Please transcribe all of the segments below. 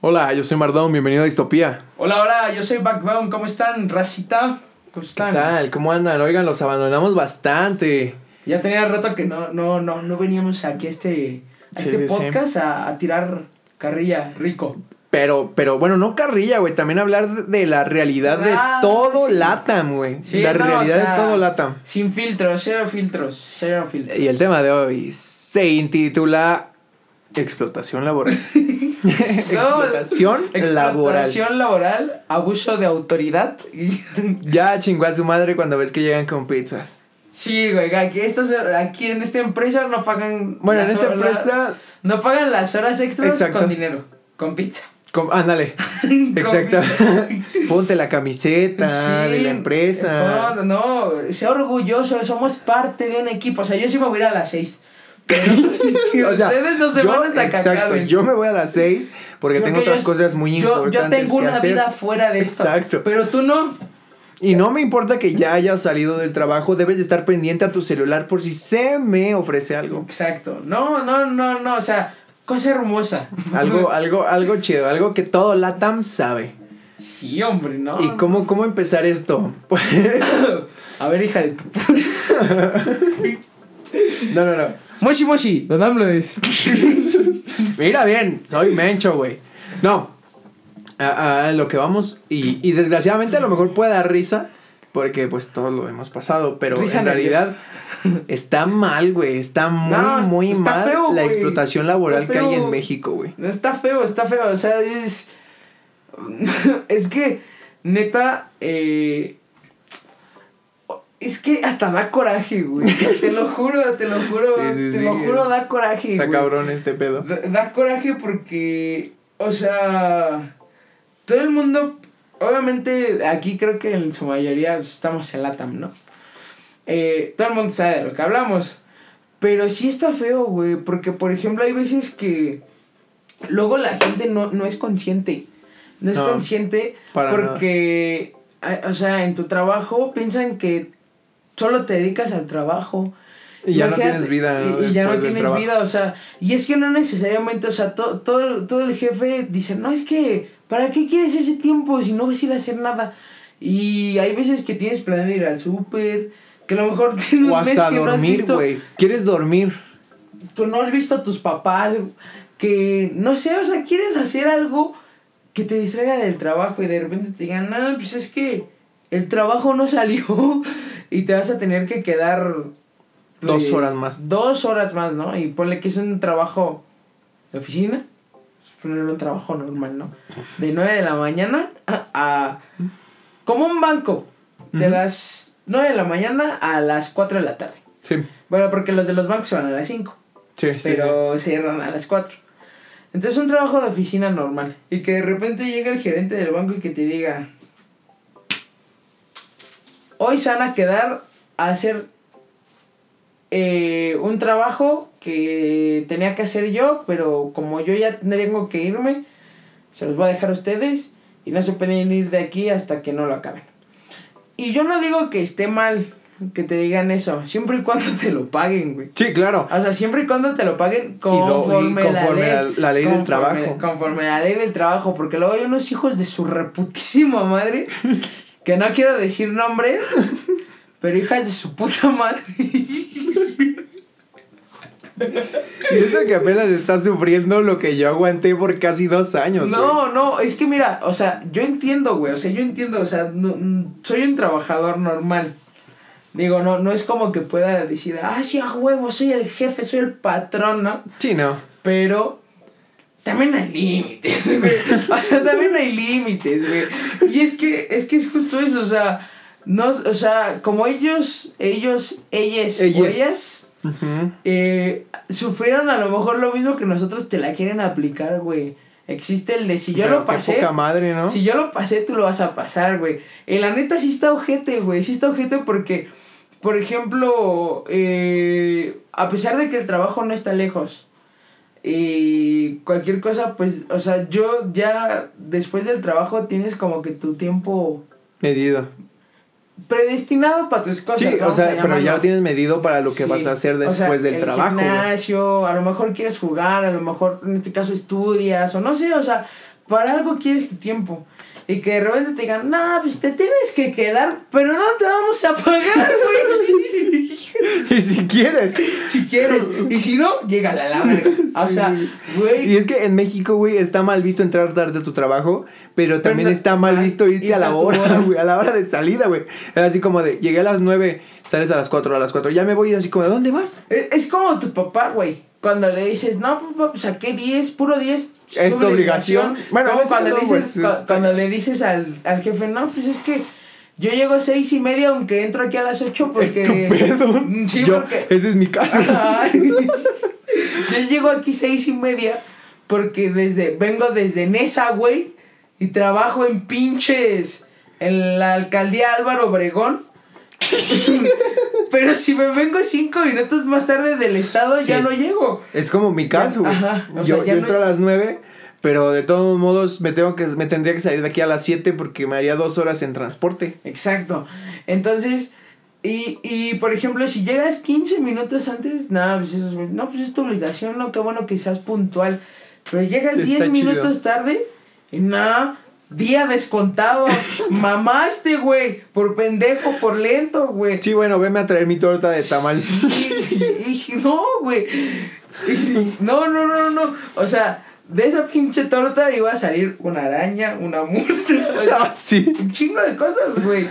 Hola, yo soy Mardón, bienvenido a Distopía. Hola, hola, yo soy Backbone, ¿cómo están, racita? ¿Cómo están? ¿Qué tal? ¿Cómo andan? Oigan, los abandonamos bastante. Ya tenía rato que no, no, no, no veníamos aquí a este, a Sí, este sí, sí. podcast A, a tirar carrilla rico. Pero, pero bueno, no carrilla, güey. También hablar de la realidad de Ah, todo sí. Latam, güey. Sí, la no, realidad o sea, de todo Latam. Sin filtros, cero filtros, cero filtros. Y el tema de hoy se intitula Explotación laboral. Explotación laboral. Explotación laboral, abuso de autoridad. Ya chingó a su madre cuando ves que llegan con pizzas. sí, güey, aquí, estos, aquí en esta empresa no pagan. Bueno, en esta horas- empresa. No pagan las horas extras Exacto. con dinero, con pizza. com- ándale. Con Exacto. Ponte la camiseta de la empresa. No, no, sea orgulloso, somos parte de un equipo. O sea, yo sí me voy a ir a las seis. Pero O sea, ustedes no se yo- van hasta exacto. Yo me voy a las 6 porque Porque tengo otras yo- cosas muy yo, importantes. yo tengo que una hacer. vida fuera de esto. Exacto. Pero tú no. Y no me importa que ya hayas salido del trabajo, debes de estar pendiente a tu celular por si se me ofrece algo. Exacto. No, no, no, no. O sea, cosa hermosa. Algo, algo, algo chido, algo que todo Latam sabe. Sí, hombre, no. ¿Y cómo, cómo empezar esto? Pues, A ver, hija de. No, no, no. Moshi Moshi, don AMLO es. Mira bien, soy mencho, güey. No. A, a lo que vamos, y, y desgraciadamente a lo mejor puede dar risa, porque pues todos lo hemos pasado, pero Risa en nerviosa. realidad está mal, güey. Está muy, No, muy está mal feo, la explotación laboral que hay en México, güey. No, Está feo, está feo. O sea, es. es que, neta, eh, Es que hasta da coraje, güey. Te lo juro, te lo juro, Sí, sí, te lo juro, da coraje, Está güey. cabrón este pedo. Da, da coraje porque, o sea, todo el mundo, obviamente aquí creo que en su mayoría pues, estamos en LATAM, ¿no? Eh, todo el mundo sabe de lo que hablamos. Pero sí está feo, güey, porque por ejemplo hay veces que luego la gente no, no es consciente. No es No, consciente para porque, a- o sea, en tu trabajo piensan que solo te dedicas al trabajo. Y ya no tienes vida, ¿no? Y, y ya no tienes trabajo. vida, o sea, y es que no necesariamente, o sea, todo, todo, todo el jefe dice, no, es que, ¿para qué quieres ese tiempo si no vas a ir a hacer nada? Y hay veces que tienes planeado ir al súper, que a lo mejor tienes O un mes hasta que no has dormir, visto, güey. ¿Quieres dormir? tú no has visto a tus papás, que, no sé, o sea, quieres hacer algo que te distraiga del trabajo y de repente te digan, no, pues es que el trabajo no salió y te vas a tener que quedar Dos pues, horas más. Dos horas más, ¿no? Y ponle que es un trabajo de oficina. Ponerle un trabajo normal, ¿no? De 9 de la mañana a, a- como un banco. De las 9 de la mañana a las 4 de la tarde. Sí. Bueno, porque los de los bancos se van a las 5. Sí, sí, Pero se cierran a las 4. Entonces un trabajo de oficina normal. Y que de repente llega el gerente del banco y que te diga, hoy se van a quedar a hacer eh, un trabajo que tenía que hacer yo, pero como yo ya tengo que irme, se los voy a dejar a ustedes y no se pueden ir de aquí hasta que no lo acaben. Y yo no digo que esté mal que te digan eso, siempre y cuando te lo paguen, güey. Sí, claro. O sea, siempre y cuando te lo paguen do- y conforme, conforme la ley. la ley del Conforme- trabajo. Conforme la ley del trabajo. Porque luego hay unos hijos de su reputísima madre. que no quiero decir nombres. pero hijas de su puta madre. Y eso que apenas está sufriendo lo que yo aguanté por casi dos años. no, no, es que mira, o sea, yo entiendo, güey. O sea, yo entiendo, o sea, no- mm, soy un trabajador normal. Digo, no, no es como que pueda decir, ah, sí, a huevo, soy el jefe, soy el patrón, ¿no? Sí, no. Pero también hay límites, güey. O sea, también hay límites, güey. Y es que, es que es justo eso, o sea, no, o sea, como ellos, ellos, ellas, o Ellas. ellas, Ujú. eh, sufrieron a lo mejor lo mismo que nosotros te la quieren aplicar, güey. Existe el de si yo Pero lo pasé. poca madre, ¿no? Si yo lo pasé, tú lo vas a pasar, güey. Y la neta sí está ojete, güey. Sí está ojete porque, por ejemplo, eh, a pesar de que el trabajo no está lejos y cualquier cosa, pues, o sea, yo ya después del trabajo tienes como que tu tiempo Medido. predestinado para tus cosas. Sí, o sea, pero ya lo tienes medido para lo que Sí. vas a hacer O sea, después del el trabajo. gimnasio, a lo mejor quieres jugar, a lo mejor en este caso estudias, o no sé, o sea, para algo quieres tu tiempo. Y que de repente te digan, no, pues te tienes que quedar, pero no te vamos a pagar, güey. y si quieres. si quieres. Y si no, llega a la verga. O sea, güey. Y es que en México, güey, está mal visto entrar tarde a tu trabajo, pero también no- está mal visto irte ir a a la hora, güey, a la hora de salida, güey. Es así como de, llegué a las 9, sales a las 4, a las 4, ya me voy, así como, ¿de dónde vas? Es, es como tu papá, güey. Cuando le dices, no, papá, pues saqué 10, puro 10. Es tu obligación. Bueno, cuando, le dices, pues, cu- cuando le dices al, al jefe, no, pues es que yo llego a seis y media, aunque entro aquí a las 8 porque. Es tu pedo. Mm, Sí, Yo, porque. Ese es mi caso. Yo llego aquí seis y media porque desde vengo desde Nesa, güey, y trabajo en pinches en la alcaldía Álvaro Obregón. Pero si me vengo cinco minutos más tarde del estado, ya no llego. Es como mi caso, güey. Yo sea, yo no- entro a las 9, pero de todos modos me tengo que me tendría que salir de aquí a las 7 porque me haría dos horas en transporte. Exacto. Entonces, y, y por ejemplo, si llegas 15 minutos antes, nada, pues eso es, no, pues es tu obligación, no, qué bueno que seas puntual. Pero llegas Está 10 chido. minutos tarde y nada, día descontado. Mamaste, güey, por pendejo, por lento, güey. Sí, bueno, veme a traer mi torta de tamal. Sí, no, güey. No, no, no, no. O sea, de esa pinche torta iba a salir una araña, una muestra. o sea, Ah, sí. un chingo de cosas, güey.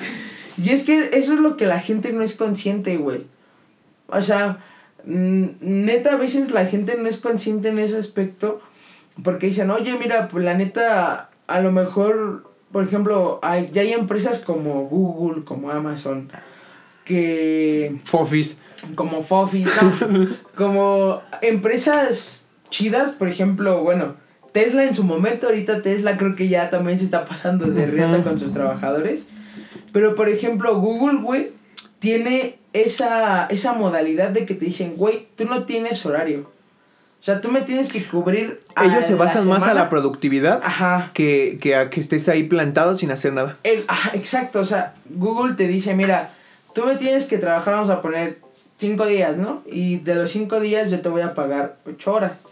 Y es que eso es lo que la gente no es consciente, güey. O sea, mm, neta, a veces la gente no es consciente en ese aspecto. Porque dicen, oye, mira, pues la neta, a lo mejor, por ejemplo, hay, ya hay empresas como Google, como Amazon, que Fofis. como Fofi, ¿no? como empresas chidas, por ejemplo, bueno, Tesla en su momento, ahorita Tesla creo que ya también se está pasando de riata con sus trabajadores. Pero por ejemplo, Google, güey, tiene esa, esa modalidad de que te dicen, güey, tú no tienes horario. O sea, tú me tienes que cubrir. Ellos se basan más a la productividad Ajá. que, que a que estés ahí plantado sin hacer nada. El, ajá, exacto, o sea, Google te dice, mira, tú me tienes que trabajar, vamos a poner cinco días, ¿no? Y de los cinco días yo te voy a pagar ocho horas.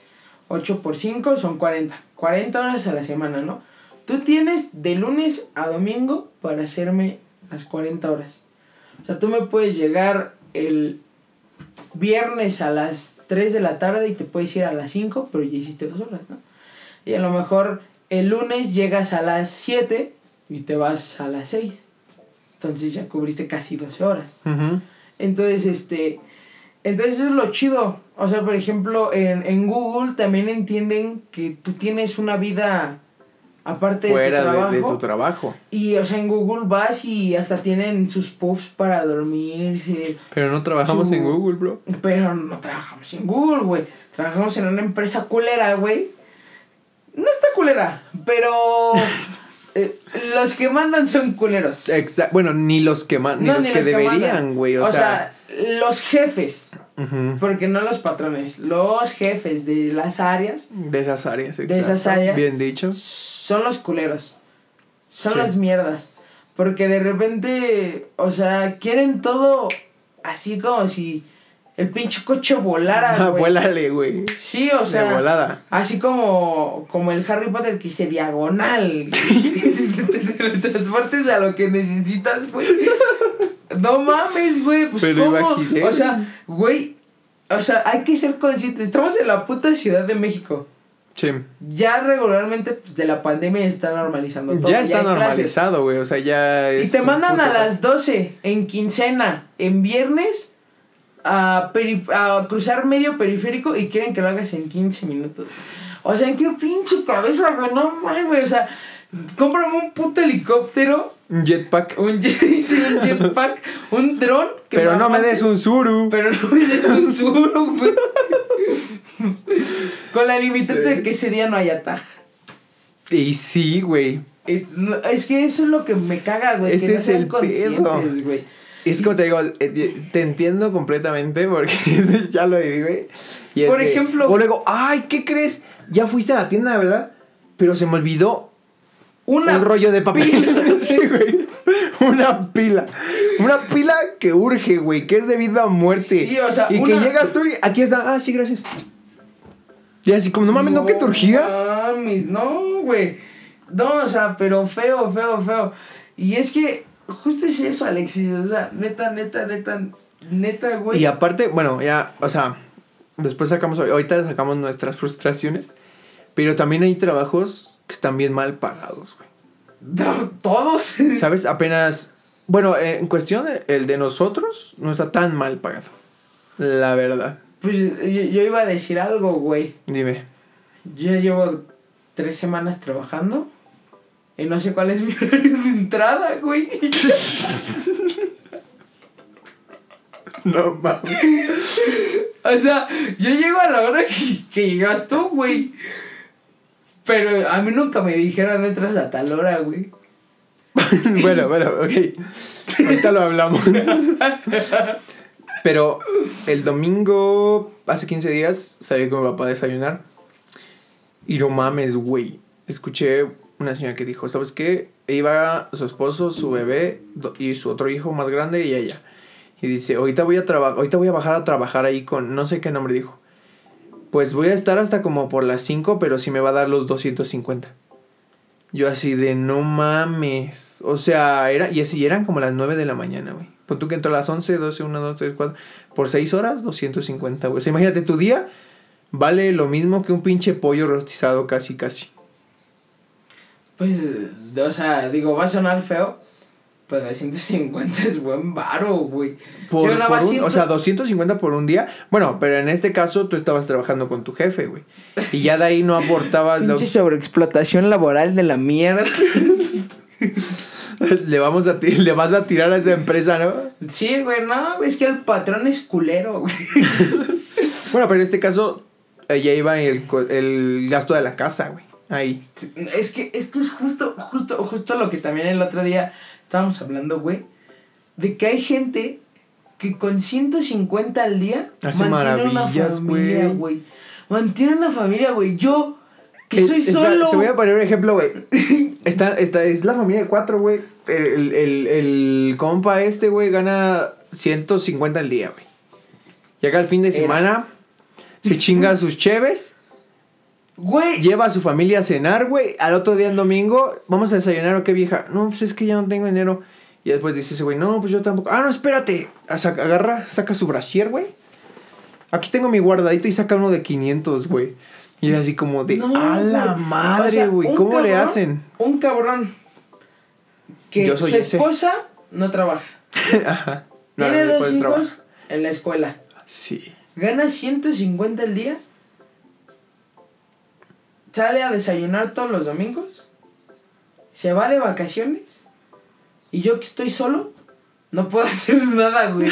8 por 5 son 40. 40 horas a la semana, ¿no? Tú tienes de lunes a domingo para hacerme las 40 horas. O sea, tú me puedes llegar el viernes a las 3 de la tarde y te puedes ir a las 5, pero ya hiciste dos horas, ¿no? Y a lo mejor el lunes llegas a las 7 y te vas a las 6. Entonces ya cubriste casi 12 horas. Entonces, este. Entonces eso es lo chido. O sea, por ejemplo, en, en Google también entienden que tú tienes una vida aparte de tu trabajo. de, de tu trabajo. Y, o sea, en Google vas y hasta tienen sus pubs para dormirse. Pero no trabajamos Su- en Google, bro. Pero no trabajamos en Google, güey. Trabajamos en una empresa culera, güey. No está culera, pero eh, los que mandan son culeros. Exa- bueno, ni los que, ma- ni No, los ni que los deberían, mandan. güey. O, O sea, sea, los jefes, porque no los patrones, los jefes de las áreas de esas áreas. De esas áreas. Bien dicho. son los culeros. Son Sí. las mierdas. Porque de repente, o sea, quieren todo así como si el pinche coche volara, Ah, güey. vuélale, güey. Sí, o sea, de volada. así como, como el Harry Potter que dice diagonal. Te transportes a lo que necesitas, güey. No mames, güey. Pues Pero cómo. imaginé. O sea, güey. O sea, hay que ser conscientes. Estamos en la puta Ciudad de México. Sí. Ya regularmente, pues de la pandemia está normalizando todo. ya está normalizado, güey. O sea, ya Y es te un mandan a las 12 en quincena, en viernes, a, a cruzar medio periférico y quieren que lo hagas en 15 minutos. O sea, ¿en qué pinche cabeza, güey? No mames, güey. O sea, cómprame un puto helicóptero, Un jetpack. un, jet, sí, un jetpack, un dron. que Pero no me des un suru. Pero no me des un suru, güey. Con la limitante Sí. de que ese día no haya taja. Y sí, güey. Es que eso es lo que me caga, güey. Ese que no es sean el conscientes, güey. Es como te digo, eh, te entiendo completamente porque eso ya lo viví, güey. Y Por ejemplo- O luego, ay, ¿qué crees? Ya fuiste a la tienda, ¿verdad? Pero se me olvidó Una un rollo de papel. pila. sí, güey. Una pila. Una pila que urge, güey, que es de vida a muerte. Sí, o sea, y una- que llegas tú y aquí está. Ah, sí, gracias. Y así como, no mames, no, que te urgía. mames, no, güey. No, o sea, pero feo, feo, feo. Y es que justo es eso, Alexis. O sea, neta, neta, neta, neta, güey. Y aparte, bueno, ya, o sea, después sacamos, ahorita sacamos nuestras frustraciones, pero también hay trabajos que están bien mal pagados, güey. Todos. ¿Sabes? Apenas, bueno, en cuestión, el de nosotros no está tan mal pagado. La verdad. Pues yo, yo iba a decir algo, güey. Dime. Yo llevo tres semanas trabajando. Y no sé cuál es mi horario entrada, güey. No mames. O sea, yo llego a la hora que, que llegas tú, güey. Pero a mí nunca me dijeron entras a tal hora, güey. bueno, bueno, ok. Ahorita lo hablamos. Pero el domingo, hace 15 días, salí con mi papá a desayunar. Y no mames, güey. Escuché una señora que dijo, ¿sabes qué? Iba su esposo, su bebé y su otro hijo más grande y ella. Y dice, ahorita voy a trabajar, ahorita voy a bajar a trabajar ahí con, no sé qué nombre dijo. Pues voy a estar hasta como por las 5, pero sí me va a dar los 250. Yo así de no mames. O sea, era, y así eran como las 9 de la mañana, güey. Pon tú que entró a las 11, 12, 1, 2, 3, 4. Por 6 horas, 250, güey. O sea, imagínate, tu día vale lo mismo que un pinche pollo rostizado casi, casi. Pues, o sea, digo, va a sonar feo. Pero 250 es buen varo, güey. Por, por un- siento- o sea, 250 por un día. Bueno, pero en este caso tú estabas trabajando con tu jefe, güey. Y ya de ahí no aportabas. lo- Pinche sobreexplotación laboral de la mierda. le, vamos a ti- le vas a tirar a esa empresa, ¿no? Sí, güey, no, es que el patrón es culero, güey. Bueno, pero en este caso eh, ya iba el, el gasto de la casa, güey. Ahí. Es que esto es justo, justo, justo lo que también el otro día estábamos hablando, güey. De que hay gente que con 150 al día Hace mantiene una familia, güey. Mantiene una familia, güey. Yo, que Es- soy está- solo. Te voy a poner un ejemplo, güey. Está, está, es la familia de cuatro, güey. El, el, el compa este, güey, gana 150 al día, güey. Llega el fin de Era. semana, se chinga sus cheves, Güey, lleva a su familia a cenar, güey. Al otro día, el domingo, vamos a desayunar, ¿o qué vieja? No, pues es que ya no tengo dinero. Y después dice ese güey, no, pues yo tampoco. Ah, no, espérate. Saca- agarra, saca su brasier, güey. Aquí tengo mi guardadito y saca uno de 500, güey. Y es así como de, No, a la güey. madre, O sea, güey. ¿Cómo le hacen? Un cabrón que Yo soy su ese. esposa no trabaja. Ajá. No, Tiene no dos hijos trabajar. en la escuela. Sí. Gana 150 al día. Sale a desayunar todos los domingos. Se va de vacaciones. Y yo que estoy solo, no puedo hacer nada, güey.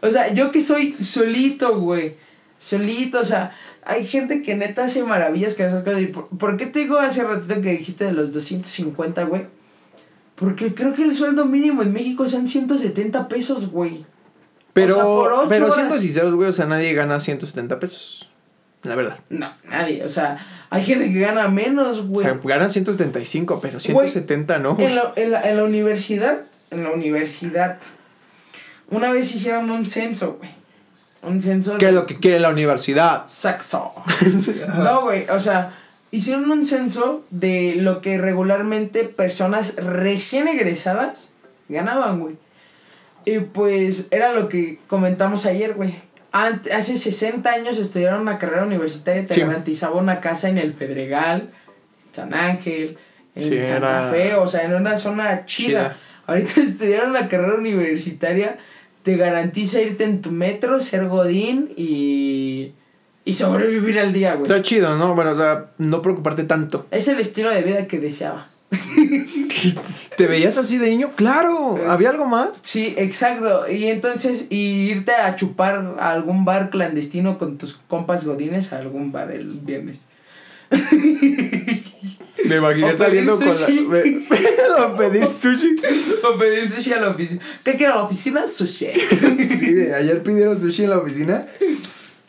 O sea, yo que soy solito, güey. Solito, o sea, hay gente que neta hace maravillas con esas cosas. ¿Y por, por qué te digo hace ratito que dijiste de los 250, güey? Porque creo que el sueldo mínimo en México son 170 pesos, güey. Pero, O sea, por pero siendo sinceros, güey, o sea, nadie gana 170 pesos. La verdad. No, nadie. O sea, hay gente que gana menos, O güey. sea, ganan 175, pero 170 no. en, la, en, la, en la universidad, en la universidad, una vez hicieron un censo, güey. Un censo ¿Qué de es lo que quiere la universidad? sexo. no, güey, o sea, hicieron un censo de lo que regularmente personas recién egresadas ganaban, güey. Y pues era lo que comentamos ayer, güey. Ant- hace 60 años estudiar una carrera universitaria te Sí. garantizaba una casa en el Pedregal, en San Ángel, en Sí, Santa Fe, o sea, en una zona chida. chida. Ahorita estudiar una carrera universitaria te garantiza irte en tu metro, ser godín y, y sobrevivir al día, güey. Está chido, ¿no? Bueno, o sea, no preocuparte tanto. Es el estilo de vida que deseaba. ¿Te veías así de niño? ¡Claro! ¿Había algo más? Sí, exacto. Y entonces, y irte a chupar a algún bar clandestino con tus compas godines a algún bar el viernes. Me imaginé O saliendo con la... a pedir sushi. o pedir sushi a la oficina. ¿Qué quiero a la oficina? Sushi. Sí, ayer pidieron sushi en la oficina.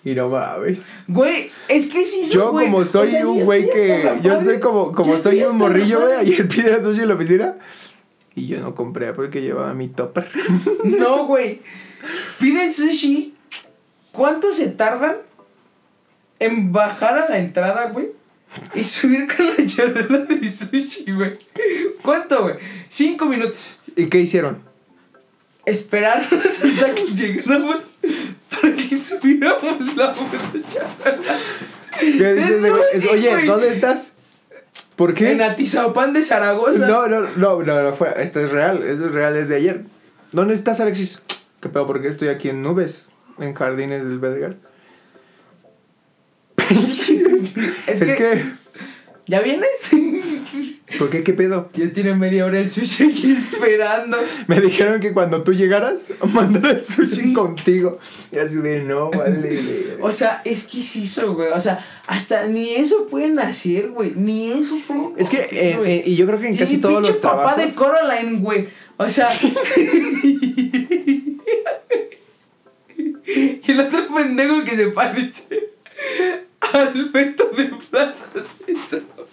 Y no mames. Güey, es que sí, Yo güey. como soy O sea, un güey que... Yo soy como, como soy un morrillo, güey. Ayer pidieron sushi en la oficina. Y yo no compré porque llevaba mi topper. No, güey. Piden sushi. ¿Cuánto se tardan en bajar a la entrada, güey? y subir con la charola de sushi, güey. ¿Cuánto, güey? Cinco minutos. ¿Y qué hicieron? Esperarnos hasta que llegáramos para que subiéramos la puta charola. ¿Qué dices, De güey? Es- Oye. ¿dónde estás? ¿Por qué? En Atizapán de Zaragoza. No, no, no, no, no, fue, esto es real, esto es real, es de ayer. ¿Dónde estás, Alexis? ¿Qué pedo? ¿Por qué estoy aquí en nubes? En jardines del Belgar. Es, que, ¿Ya vienes? ¿por qué? ¿Qué pedo? ya tiene media hora el sushi aquí esperando. Me dijeron que cuando tú llegaras, mandara el sushi contigo. Y así de, no, vale. O sea, es que es eso, güey. O sea, hasta ni eso pueden hacer, güey. Ni eso pueden Es que, hacer, eh, eh, y yo creo que en Sí, casi sí, todos los papá de trabajos... Coraline, güey. O sea. y el otro pendejo que se parece al feto de Plaza Sésamo.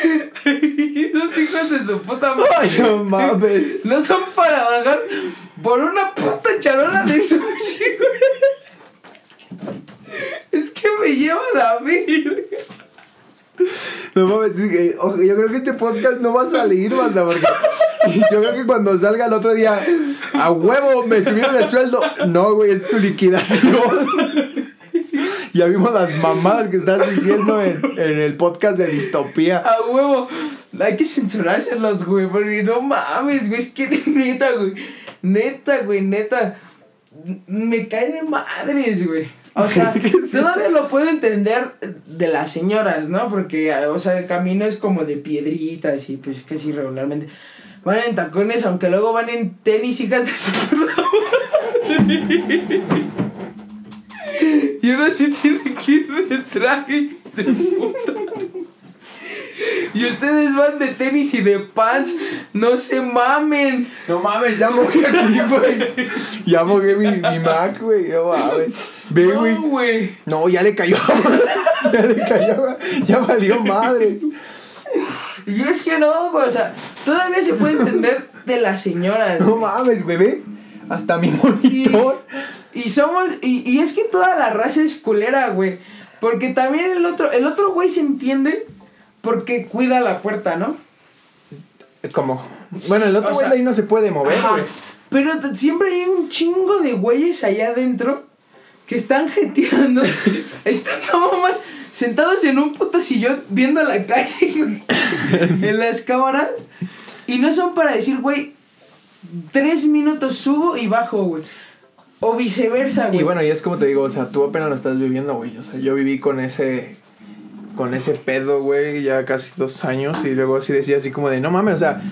Esos hijos de su puta madre. Ay, no mames. No son para bajar por una puta charola de sushi, güey. Es que me lleva la verga. No mames, eh, yo creo que este podcast no va a salir, banda, porque yo creo que cuando salga el otro día, a huevo, me subieron el sueldo. No, güey, es tu liquidación. Ya vimos las mamadas que estás diciendo en, en el podcast de Distopía. A huevo. Hay que censurárselos, güey. Porque no mames, güey. Es que neta, güey. Neta, güey, neta. Me cae de madres, güey. O sea, todavía lo puedo entender de las señoras, ¿no? Porque, o sea, el camino es como de piedritas y pues casi regularmente. Van en tacones, aunque luego van en tenis, hijas de su. Y ahora sí tiene que ir de traje, de puta. Y ustedes van de tenis y de pants. No se mamen. No mames, ya mojé aquí, güey. Ya mojé mi, mi Mac, güey. No mames. Ve, güey. No, güey. No, ya le cayó. ya le cayó. Ya valió madres. Y es que no, güey. O sea, todavía se puede entender de las señoras. No mames, bebé. Hasta mi monitor. y somos. Y, y es que toda la raza es culera, güey. Porque también el otro. El otro güey se entiende. Porque cuida la puerta, ¿no? Como. Bueno, el otro o güey sea, de ahí no se puede mover, Ajá. güey. Pero siempre hay un chingo de güeyes allá adentro que están jeteando. están nada más sentados en un puto sillón viendo la calle, güey. en las cámaras. Y no son para decir, güey, tres minutos subo y bajo, güey. O viceversa, güey. Y bueno, y es como te digo, o sea, tú apenas lo estás viviendo, güey. O sea, yo viví con ese. Con ese pedo, güey, ya casi dos años. Y luego así decía así como de, no mames, o sea.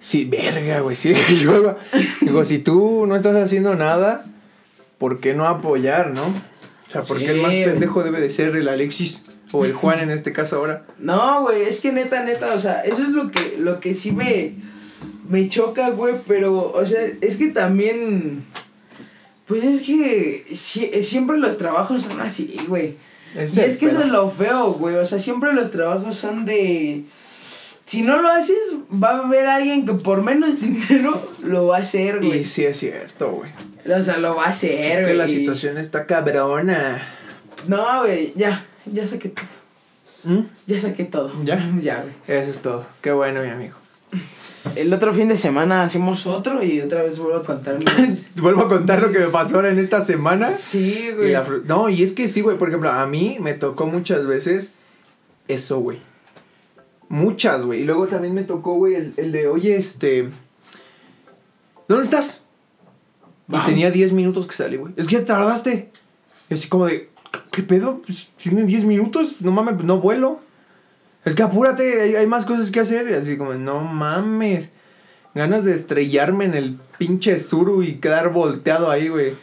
Sí, verga, güey, sí, yo. Digo, si tú no estás haciendo nada, ¿por qué no apoyar, no? O sea, ¿por qué el más pendejo debe de ser el Alexis? O el Juan en este caso ahora. No, güey, es que neta, neta, o sea, eso es lo que, lo que sí me, me choca, güey, pero, o sea, es que también, pues es que sie- siempre los trabajos son así, güey. Ese Y es que eso es lo feo, güey, o sea, siempre los trabajos son de... Si no lo haces, va a haber alguien que por menos dinero lo va a hacer, Y güey. sí es cierto, güey. O sea, lo va a hacer, Que güey. la situación está cabrona. No, güey, ya, ya saqué todo. ¿Mm? Ya saqué todo. ¿Ya? Ya, güey. Eso es todo. Qué bueno, mi amigo. El otro fin de semana hacemos otro y otra vez vuelvo a contar mis... Vuelvo a contar lo que me pasó ahora en esta semana. Sí, Y güey. la fru- no, y es que sí, güey. Por ejemplo, a mí me tocó muchas veces eso, güey. Muchas, güey. Y luego también me tocó, güey, el, el de, oye, este. ¿Dónde estás? Y tenía 10 minutos que salí, güey. Es que ya tardaste. Y así como de, ¿qué- ¿qué pedo? Pues, ¿Tienen 10 minutos? No mames, no vuelo. Es que apúrate, hay, hay más cosas que hacer. Y así como, no mames. Ganas de estrellarme en el pinche suru y quedar volteado ahí, güey.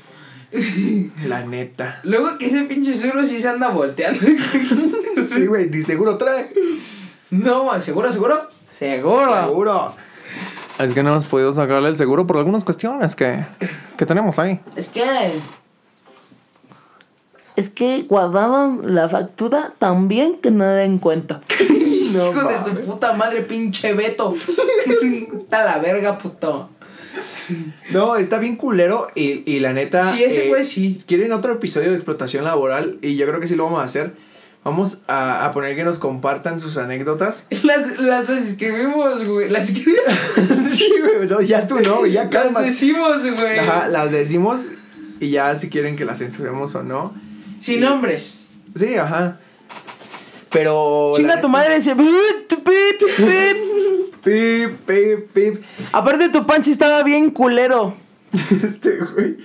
La neta. Luego que ese pinche suro sí se anda volteando. Sí, güey, ni seguro trae. no, seguro, seguro. Seguro. Seguro. Es que no hemos podido sacarle el seguro por algunas cuestiones que, que tenemos ahí. Es que... Es que guardaron la factura tan bien que no den cuenta. No Hijo de su puta madre, pinche Beto. Está la verga, puto. No, está bien culero y, y la neta. Sí, ese eh, güey sí. Quieren otro episodio de explotación laboral y yo creo que sí lo vamos a hacer. Vamos a, a poner que nos compartan sus anécdotas. Las, las, las escribimos, güey. Las escribimos. sí, güey, no, ya tú no, ya Las calma. decimos, güey. Ajá, las decimos y ya si quieren que las censuremos o no. Sin nombres. Sí, ajá. Pero. Chinga tu madre ese. Pip, pip, pip. Pip, pip, pip. Aparte tu pan sí estaba bien culero. Este, güey.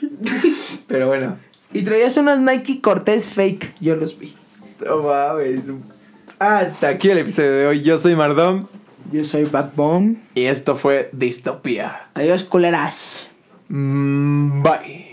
Pero bueno. Y traías unos Nike Cortés fake. Yo los vi. No mames. Hasta aquí el episodio de hoy. Yo soy Mardón. Yo soy Backbone. Y esto fue Distopía. Adiós, culeras. Mm, bye.